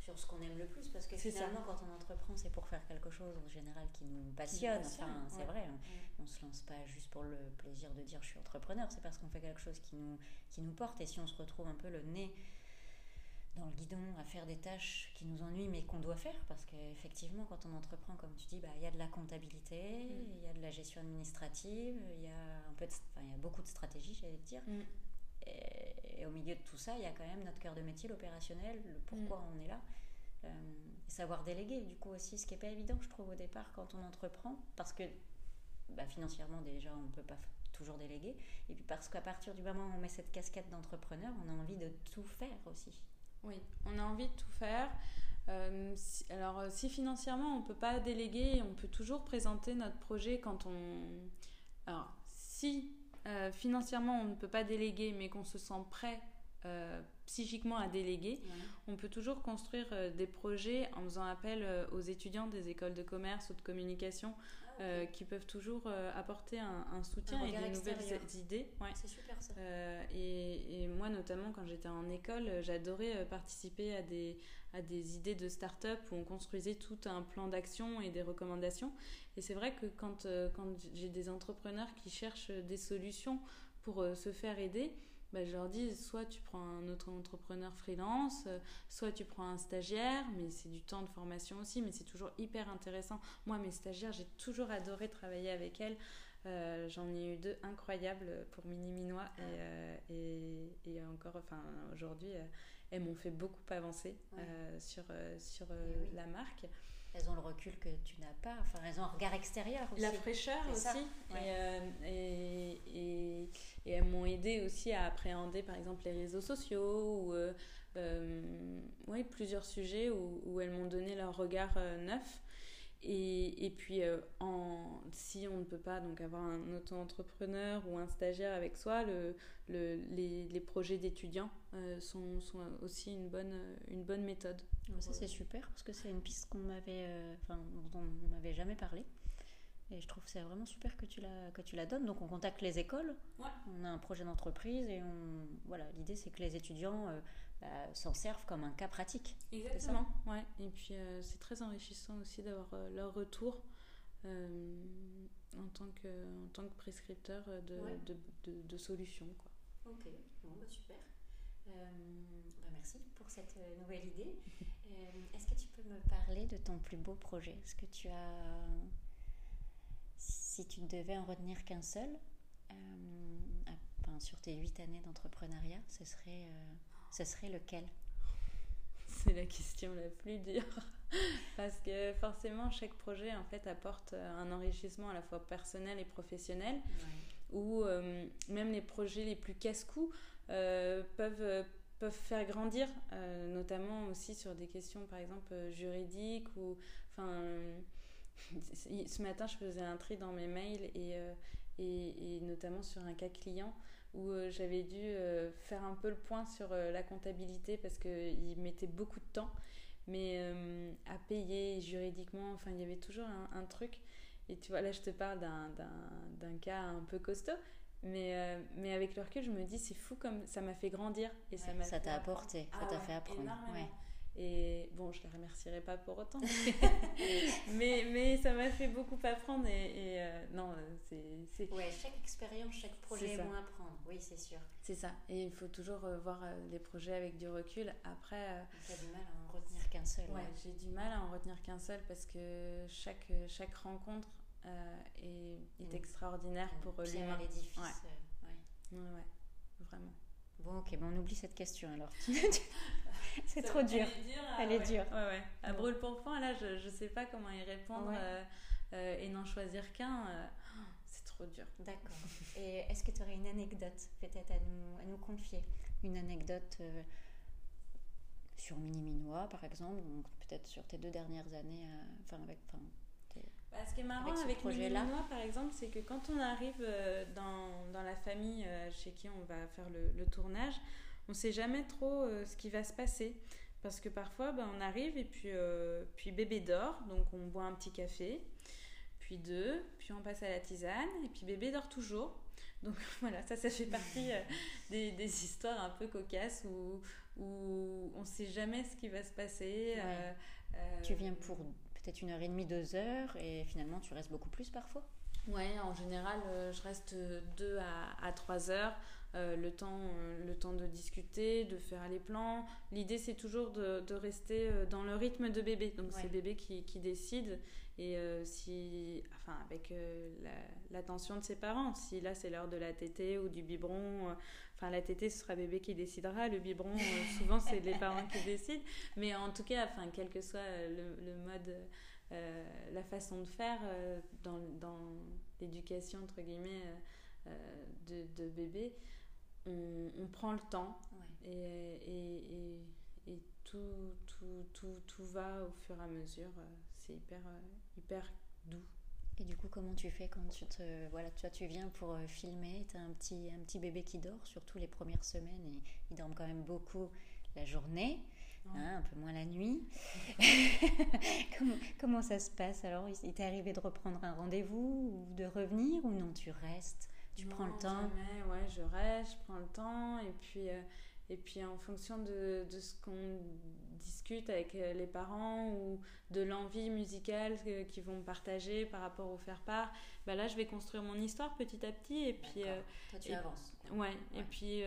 sur ce qu'on aime le plus parce que finalement quand on entreprend c'est pour faire quelque chose en général qui nous passionne, enfin c'est vrai hein. on se lance pas juste pour le plaisir de dire je suis entrepreneur c'est parce qu'on fait quelque chose qui nous qui nous porte et si on se retrouve un peu le nez dans le guidon à faire des tâches qui nous ennuient mais qu'on doit faire parce qu'effectivement quand on entreprend comme tu dis bah, il y a de la comptabilité mm. il y a de la gestion administrative il y a un peu il y a beaucoup de stratégies j'allais te dire mm. Et, au milieu de tout ça, il y a quand même notre cœur de métier, l'opérationnel, le pourquoi mm. on est là. Euh, savoir déléguer, du coup aussi, ce qui n'est pas évident, je trouve, au départ, quand on entreprend, parce que bah, financièrement, déjà, on ne peut pas toujours déléguer. Et puis parce qu'à partir du moment où on met cette casquette d'entrepreneur, on a envie de tout faire aussi. Oui, on a envie de tout faire. Euh, alors, euh, si financièrement on ne peut pas déléguer, on peut toujours présenter notre projet quand on. Alors, si euh, financièrement on ne peut pas déléguer, mais qu'on se sent prêt euh, psychiquement à déléguer, on peut toujours construire des projets en faisant appel aux étudiants des écoles de commerce ou de communication ah, qui peuvent toujours apporter un, soutien et des nouvelles idées. C'est super ça. Et, et, moi notamment quand j'étais en école, j'adorais participer à des, à des idées de start-up où on construisait tout un plan d'action et des recommandations. Et c'est vrai que quand, euh, quand j'ai des entrepreneurs qui cherchent des solutions pour euh, se faire aider, bah, je leur dis soit tu prends un autre entrepreneur freelance, euh, soit tu prends un stagiaire, mais c'est du temps de formation aussi, mais c'est toujours hyper intéressant. Moi, mes stagiaires, j'ai toujours adoré travailler avec elles. J'en ai eu deux incroyables pour Mini Minois et, et, et, encore, enfin aujourd'hui, elles m'ont fait beaucoup avancer euh, sur, euh, sur euh, la marque. Elles ont le recul que tu n'as pas, enfin elles ont un regard extérieur aussi. La fraîcheur aussi. Et, et, et, elles m'ont aidé aussi à appréhender par exemple les réseaux sociaux ou oui, plusieurs sujets où, où elles m'ont donné leur regard neuf. Et, et puis, euh, en, si on ne peut pas donc avoir un auto-entrepreneur ou un stagiaire avec soi, le, le, les, les, projets d'étudiants euh, sont, sont, aussi une bonne, une bonne méthode. Ça, c'est super parce que c'est une piste qu'on m'avait, euh, dont on m'avait jamais parlé. Et je trouve que c'est vraiment super que tu, la, que tu la donnes. Donc on contacte les écoles, on a un projet d'entreprise et on, voilà, l'idée c'est que les étudiants bah, s'en servent comme un cas pratique. Exactement. Ouais. Et puis euh, c'est très enrichissant aussi d'avoir euh, leur retour en, tant que, en tant que prescripteur de, de, de, de, solutions. Quoi. Ok, bon, bah, super. Bah, merci pour cette nouvelle idée. Est-ce que tu peux me parler de ton plus beau projet? Est-ce que tu as, si tu ne devais en retenir qu'un seul, enfin, sur tes huit années d'entrepreneuriat, ce serait, ce serait lequel? C'est la question la plus dure. Parce que forcément, chaque projet en fait apporte un enrichissement à la fois personnel et professionnel. Ou euh, même les projets les plus casse-cou euh, peuvent, peuvent faire grandir, euh, notamment aussi sur des questions par exemple juridiques. Ou, enfin, ce matin, je faisais un tri dans mes mails et, et, et notamment sur un cas client où euh, j'avais dû euh, faire un peu le point sur euh, la comptabilité parce qu'il mettait beaucoup de temps, mais à payer juridiquement, enfin il y avait toujours un, truc. Et tu vois, là je te parle d'un cas un peu costaud, mais, mais avec le recul, je me dis c'est fou comme ça m'a fait grandir. Et ça t'a apporté, ça t'a ah fait apprendre. Et bon, je ne les remercierai pas pour autant. mais, mais ça m'a fait beaucoup apprendre. Et, et euh, non, c'est. Ouais, chaque expérience, chaque projet est bon à apprendre. Oui, c'est sûr. C'est ça. Et il faut toujours euh, voir euh, les projets avec du recul. Après. Tu as du mal à en retenir qu'un seul. Ouais, j'ai du mal à en retenir qu'un seul parce que chaque, chaque rencontre est, est extraordinaire pour l'humain. l'édifice. Ouais. ouais. ouais, vraiment. Bon, ok, bon, on oublie cette question alors. c'est trop dur. Elle est dure. Ouais, ouais. À brûle pour point, là, je ne sais pas comment y répondre euh, euh, et n'en choisir qu'un. Euh, c'est trop dur. D'accord. Et est-ce que tu aurais une anecdote peut-être à nous, à nous confier? Une anecdote sur Mini Minois, par exemple, peut-être sur tes deux dernières années, enfin, avec. Bah, ce qui est marrant avec, avec Mini Minois, par exemple, c'est que quand on arrive dans, dans la famille chez qui on va faire le, le tournage, on ne sait jamais trop euh, ce qui va se passer. Parce que parfois, ben, on arrive et puis, euh, puis bébé dort, donc on boit un petit café, puis deux, puis on passe à la tisane, et puis bébé dort toujours. Donc voilà, ça, ça fait partie euh, des, des, histoires un peu cocasses où, où on ne sait jamais ce qui va se passer. tu viens pour peut-être une heure et demie, deux heures, et finalement tu restes beaucoup plus parfois? Ouais, en général, je reste deux à, à trois heures. Euh, le, temps, euh, le temps de discuter, de faire les plans. L'idée, c'est toujours de, de, rester euh, dans le rythme de bébé. Donc, c'est bébé qui, qui, décide. Et si, enfin, avec l'attention de ses parents, si là, c'est l'heure de la tétée ou du biberon, enfin, la tétée, ce sera bébé qui décidera. Le biberon, souvent, c'est les parents qui décident. Mais en tout cas, enfin, quel que soit le, le mode. la façon de faire dans, dans l'éducation entre guillemets de, de, bébé on, prend le temps et, et, tout, tout, tout, tout, va au fur et à mesure. C'est hyper, hyper doux. Et du coup, comment tu fais quand tu te voilà, tu, tu viens pour euh, filmer, tu as un petit, un petit bébé qui dort, surtout les premières semaines, et ils dorment quand même beaucoup la journée, hein, un peu moins la nuit. comment, comment, ça se passe alors? Il t'est arrivé de reprendre un rendez-vous ou de revenir ou non Tu restes? Tu prends le temps Ouais, je reste, je prends le temps. Et puis, euh, et puis en fonction de, de ce qu'on discute avec euh, les parents ou de l'envie musicale qu'ils vont partager par rapport au faire-part, bah là, je vais construire mon histoire petit à petit. Et puis, euh, Toi, tu avances. Ouais, Et puis,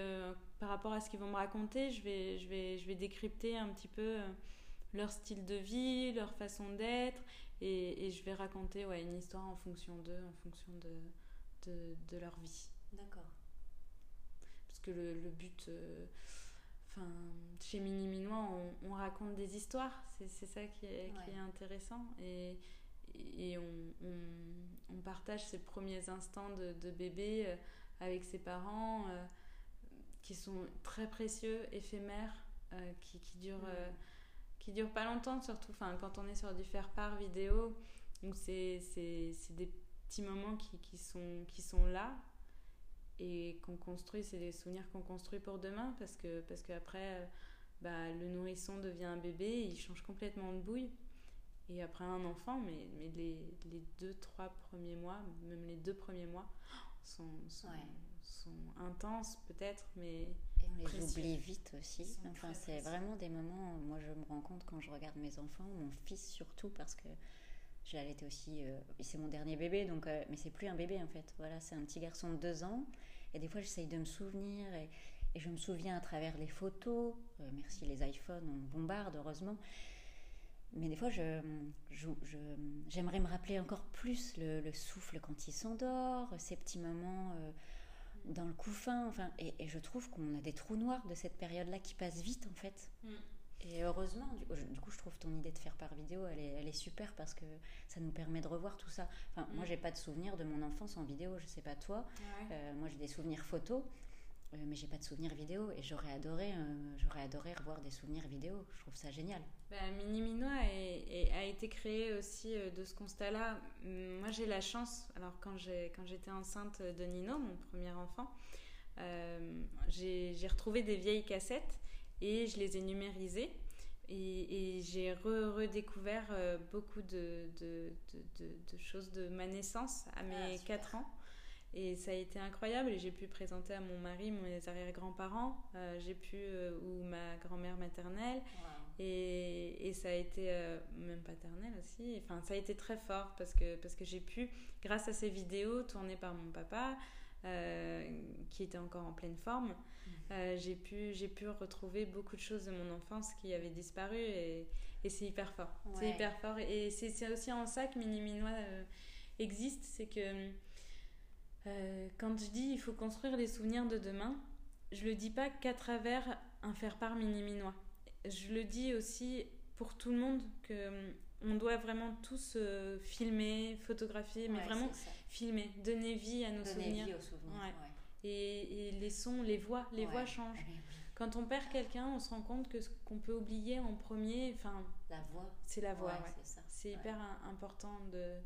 par rapport à ce qu'ils vont me raconter, je vais, je, vais, je vais décrypter un petit peu leur style de vie, leur façon d'être. Et, et, je vais raconter ouais, une histoire en fonction d'eux, en fonction de de, leur vie. D'accord. Parce que le, le but, euh, enfin, chez Mini Minois, on, on, raconte des histoires, c'est ça qui est, qui est, intéressant. Et, et on, on, partage ces premiers instants de, de bébé euh, avec ses parents euh, qui sont très précieux, éphémères, qui, qui, durent, qui durent pas longtemps, surtout enfin, quand on est sur du faire-part vidéo. Donc c'est des petits moments qui, qui, sont, qui sont là et qu'on construit, c'est des souvenirs qu'on construit pour demain parce que parce qu'après, euh, bah, le nourrisson devient un bébé, il change complètement de bouille. Et après un enfant, mais, mais les, les deux, trois premiers mois, même les deux premiers mois, sont, sont, sont intenses peut-être, mais... Et on les oublie vite aussi. Enfin, c'est vraiment des moments, moi je me rends compte quand je regarde mes enfants, mon fils surtout, parce que j'ai allaité aussi. c'est mon dernier bébé, donc, mais c'est plus un bébé en fait. Voilà, c'est un petit garçon de deux ans. Et des fois, j'essaye de me souvenir. Et, je me souviens à travers les photos. merci les iPhones, on bombarde heureusement. Mais des fois, je, j'aimerais me rappeler encore plus le, souffle quand il s'endort, ces petits moments euh, dans le couffin. Enfin, et, je trouve qu'on a des trous noirs de cette période-là qui passent vite, en fait. Mm. Et heureusement, du, coup, je trouve ton idée de faire par vidéo, elle est, elle est, super parce que ça nous permet de revoir tout ça. Enfin, Moi, mm. j'ai pas de souvenirs de mon enfance en vidéo, je sais pas toi. Euh, moi, j'ai des souvenirs photos. Euh, mais j'ai pas de souvenirs vidéo et j'aurais adoré, euh, j'aurais adoré revoir des souvenirs vidéo. Je trouve ça génial. Bah, Mini Minois a été créé aussi euh, de ce constat-là. Moi, j'ai la chance. Alors, quand j'étais enceinte de Nino, mon premier enfant, j'ai retrouvé des vieilles cassettes et je les ai numérisées. Et, j'ai redécouvert beaucoup de, de, de, choses de ma naissance à mes 4 ans. Et ça a été incroyable et j'ai pu présenter à mon mari mes arrière-grands-parents, euh, j'ai pu, euh, ou ma grand-mère maternelle. Et, et, ça a été, euh, même paternelle aussi, enfin ça a été très fort parce que, parce que j'ai pu, grâce à ces vidéos tournées par mon papa, qui était encore en pleine forme, mmh. j'ai pu, j'ai pu retrouver beaucoup de choses de mon enfance qui avaient disparu et, et c'est hyper fort. C'est hyper fort et c'est aussi en ça que Mini Minois existe, c'est que euh, quand je dis il faut construire les souvenirs de demain, je le dis pas qu'à travers un faire-part mini-minois. Je le dis aussi pour tout le monde que hum, on doit vraiment tous euh, filmer, photographier, mais vraiment filmer, donner vie à nos donner souvenirs. Vie aux souvenirs et, et, les sons, les voix, les voix changent. Quand on perd quelqu'un, on se rend compte que ce qu'on peut oublier en premier, enfin, la voix, c'est la voix. C'est hyper important de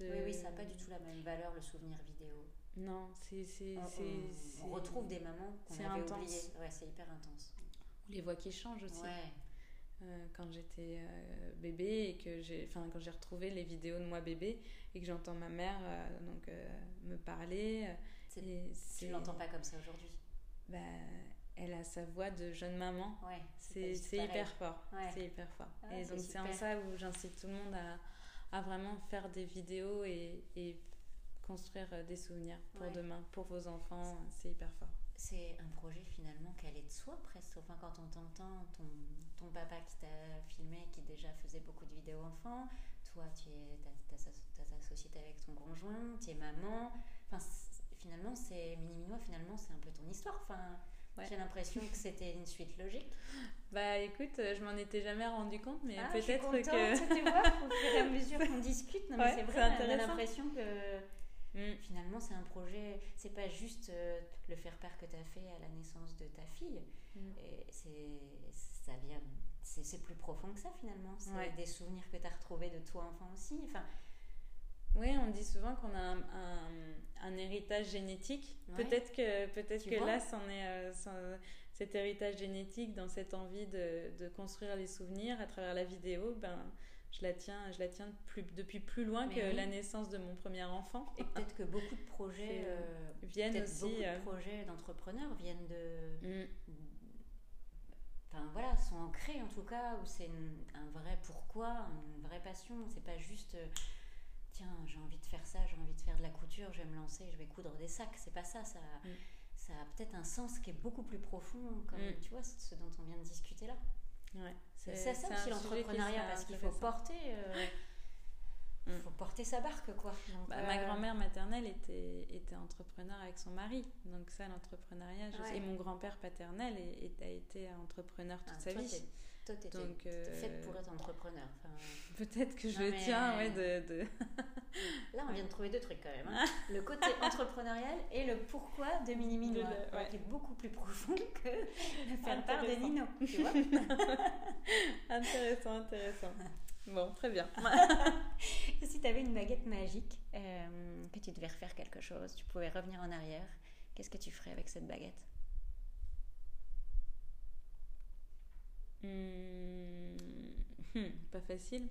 oui, oui, ça n'a pas du tout la même valeur, le souvenir vidéo. Non, c'est. On, on, retrouve des mamans qu'on avait intense. oubliées. Ouais, c'est hyper intense. Les voix qui changent aussi. Ouais. Euh, quand j'étais euh, bébé et que j'ai enfin quand j'ai retrouvé les vidéos de moi bébé et que j'entends ma mère euh, donc me parler tu l'entends pas comme ça aujourd'hui bah, elle a sa voix de jeune maman ouais, c'est hyper fort ouais. c'est hyper fort ah, et donc c'est en ça où j'incite tout le monde à, à vraiment faire des vidéos et, et construire euh, des souvenirs pour demain, pour vos enfants. C'est hyper fort. C'est un projet finalement qu'elle est de soi presque. Enfin, quand on t'entend, ton, ton papa qui t'a filmé, qui déjà faisait beaucoup de vidéos enfants, toi, tu es, as, ta société avec ton conjoint, tu es maman. Enfin, finalement, c'est Mini Minois, finalement, c'est un peu ton histoire. Enfin, j'ai l'impression que c'était une suite logique. Bah écoute, je m'en étais jamais rendu compte, mais ah, peut-être que. Tu vois, au fur et à mesure qu'on discute, c'est vrai, on a l'impression que mm. finalement c'est un projet, c'est pas juste euh, le faire part que tu as fait à la naissance de ta fille, mm. c'est ça vient, c'est plus profond que ça finalement, c'est des souvenirs que tu as retrouvés de toi enfant aussi. Enfin, oui, on dit souvent qu'on a un, un, héritage génétique. Peut-être que, peut que là, c'en est euh, cet héritage génétique, dans cette envie de, de, construire les souvenirs à travers la vidéo. Ben, je la tiens, je la tiens plus, depuis plus loin que la naissance de mon premier enfant. Et peut-être que beaucoup de projets euh, viennent aussi. Beaucoup de euh, projets d'entrepreneurs viennent de. Mm. Enfin voilà, sont ancrés en tout cas, où c'est un vrai pourquoi, une vraie passion. C'est pas juste tiens, j'ai envie de faire ça, j'ai envie de faire de la couture, je vais me lancer, je vais coudre des sacs. C'est pas ça, ça, mm. ça a peut-être un sens qui est beaucoup plus profond, comme mm. tu vois, ce dont on vient de discuter là. Ouais, c'est ça aussi l'entrepreneuriat, parce qu'il faut porter. Euh, mm. faut porter sa barque, quoi. Bah, ma euh, grand-mère maternelle était, était entrepreneur avec son mari. Donc ça, l'entrepreneuriat. Et mon grand-père paternel a été entrepreneur toute ah, sa vie. Toi, t'es euh... faite pour être entrepreneur. Peut-être que je tiens, ouais, de, Là, on vient de trouver deux trucs quand même. Hein. le côté entrepreneurial et le pourquoi de Mini Mino, qui est beaucoup plus profond que faire part de Nino. Tu vois intéressant, intéressant. Bon, très bien. si tu avais une baguette magique, euh, que tu devais refaire quelque chose, tu pouvais revenir en arrière, qu'est-ce que tu ferais avec cette baguette? Hmm, hmm, pas facile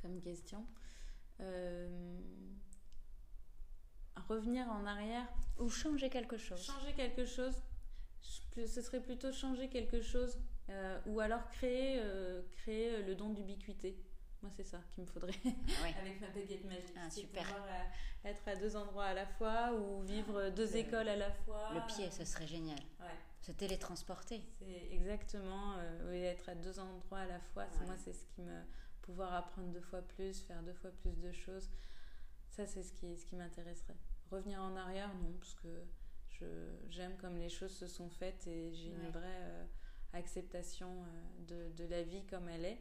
comme question. Euh, revenir en arrière ou changer quelque chose? Changer quelque chose, ce serait plutôt changer quelque chose euh, ou alors créer, euh, créer le don d'ubiquité. Moi, c'est ça qu'il me faudrait avec ma baguette magique. Ah, super. pouvoir être à deux endroits à la fois ou vivre deux Le- écoles à la fois. Le pied, ce serait génial. Ouais. Se télétransporter. C'est exactement euh, oui, être à deux endroits à la fois. Ouais. Moi, c'est ce qui me. pouvoir apprendre deux fois plus, faire deux fois plus de choses. Ça, c'est ce qui, ce qui m'intéresserait. Revenir en arrière, non, parce que j'aime comme les choses se sont faites et j'ai Ouais. une vraie euh, acceptation euh, de, de la vie comme elle est.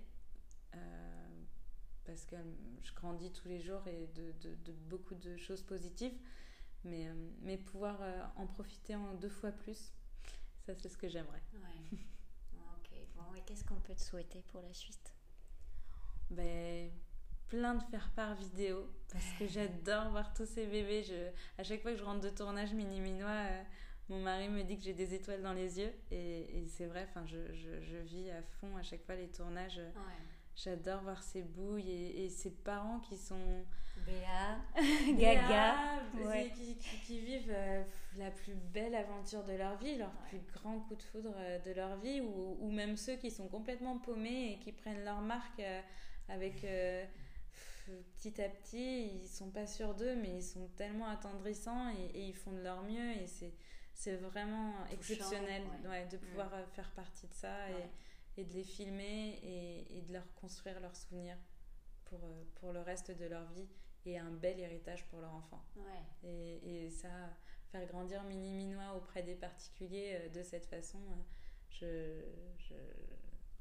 Parce que je grandis tous les jours et de, de- de beaucoup de choses positives. Mais, mais pouvoir en profiter en deux fois plus, ça, c'est ce que j'aimerais. Ouais. ok. Bon, et qu'est-ce qu'on peut te souhaiter pour la suite? Ben, plein de faire-part vidéo parce que j'adore voir tous ces bébés. Je, à chaque fois que je rentre de tournage mini minois, euh, mon mari me dit que j'ai des étoiles dans les yeux et, et c'est vrai. Enfin, je, je, je vis à fond à chaque fois les tournages. Ouais. J'adore voir ces bouilles et, et ces parents qui sont Béa, Gaga, Gaga, ouais. qui, qui- qui vivent euh, la plus belle aventure de leur vie, leur Ouais. plus grand coup de foudre euh, de leur vie, ou, ou même ceux qui sont complètement paumés et qui prennent leur marque euh, avec euh, petit à petit, ils sont pas sûrs d'eux, mais ils sont tellement attendrissants et, et ils font de leur mieux et c'est c'est vraiment exceptionnel ouais. de pouvoir euh, faire partie de ça et, et de les filmer et, et de leur construire leurs souvenirs pour, euh, pour le reste de leur vie et un bel héritage pour leur enfant. Ouais. Et, et ça, faire grandir Mini Minois auprès des particuliers euh, de cette façon, euh, je, je,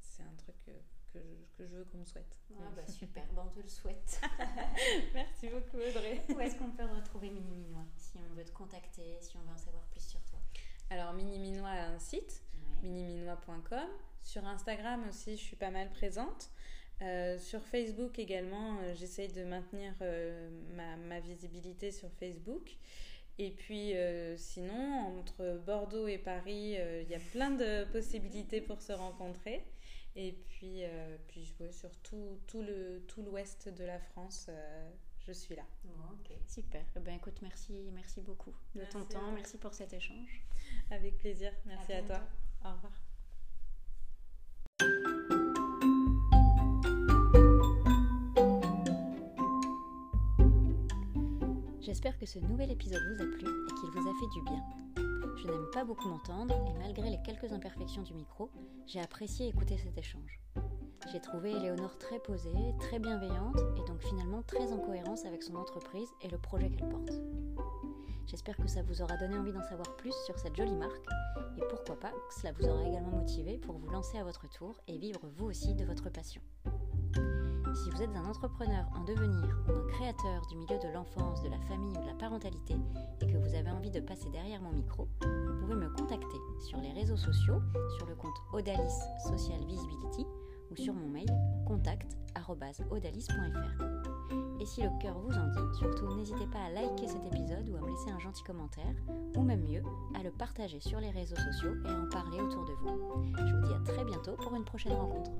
c'est un truc que, que, je, que je veux qu'on me souhaite. Ah bah super, bon, on te le souhaite. Merci beaucoup Audrey. Où est-ce qu'on peut retrouver Mini Minois Si on veut te contacter, si on veut en savoir plus sur toi? Alors Mini Minois a un site, Ouais. miniminois.com. Sur Instagram aussi, je suis pas mal présente. Euh, sur Facebook également, euh, j'essaye de maintenir euh, ma, ma visibilité sur Facebook. Et puis euh, sinon, entre Bordeaux et Paris, euh, il y a plein de possibilités pour se rencontrer. Et puis, euh, puis ouais, sur tout, tout le tout l'ouest de la France, euh, je suis là. Bon, ok, super. Eh ben écoute, merci, merci beaucoup de ton Merci temps, merci pour cet échange. Avec plaisir. Merci à, toi. Au revoir. J'espère que ce nouvel épisode vous a plu et qu'il vous a fait du bien. Je n'aime pas beaucoup m'entendre et malgré les quelques imperfections du micro, j'ai apprécié écouter cet échange. J'ai trouvé Éléonore très posée, très bienveillante et donc finalement très en cohérence avec son entreprise et le projet qu'elle porte. J'espère que ça vous aura donné envie d'en savoir plus sur cette jolie marque et pourquoi pas que cela vous aura également motivé pour vous lancer à votre tour et vivre vous aussi de votre passion. Si vous êtes un entrepreneur en devenir ou un créateur du milieu de l'enfance, de la famille ou de la parentalité et que vous avez envie de passer derrière mon micro, vous pouvez me contacter sur les réseaux sociaux, sur le compte Odalis Social Visibility ou sur mon mail contact@odalis.fr. Et si le cœur vous en dit, surtout n'hésitez pas à liker cet épisode ou à me laisser un gentil commentaire, ou même mieux, à le partager sur les réseaux sociaux et à en parler autour de vous. Je vous dis à très bientôt pour une prochaine rencontre.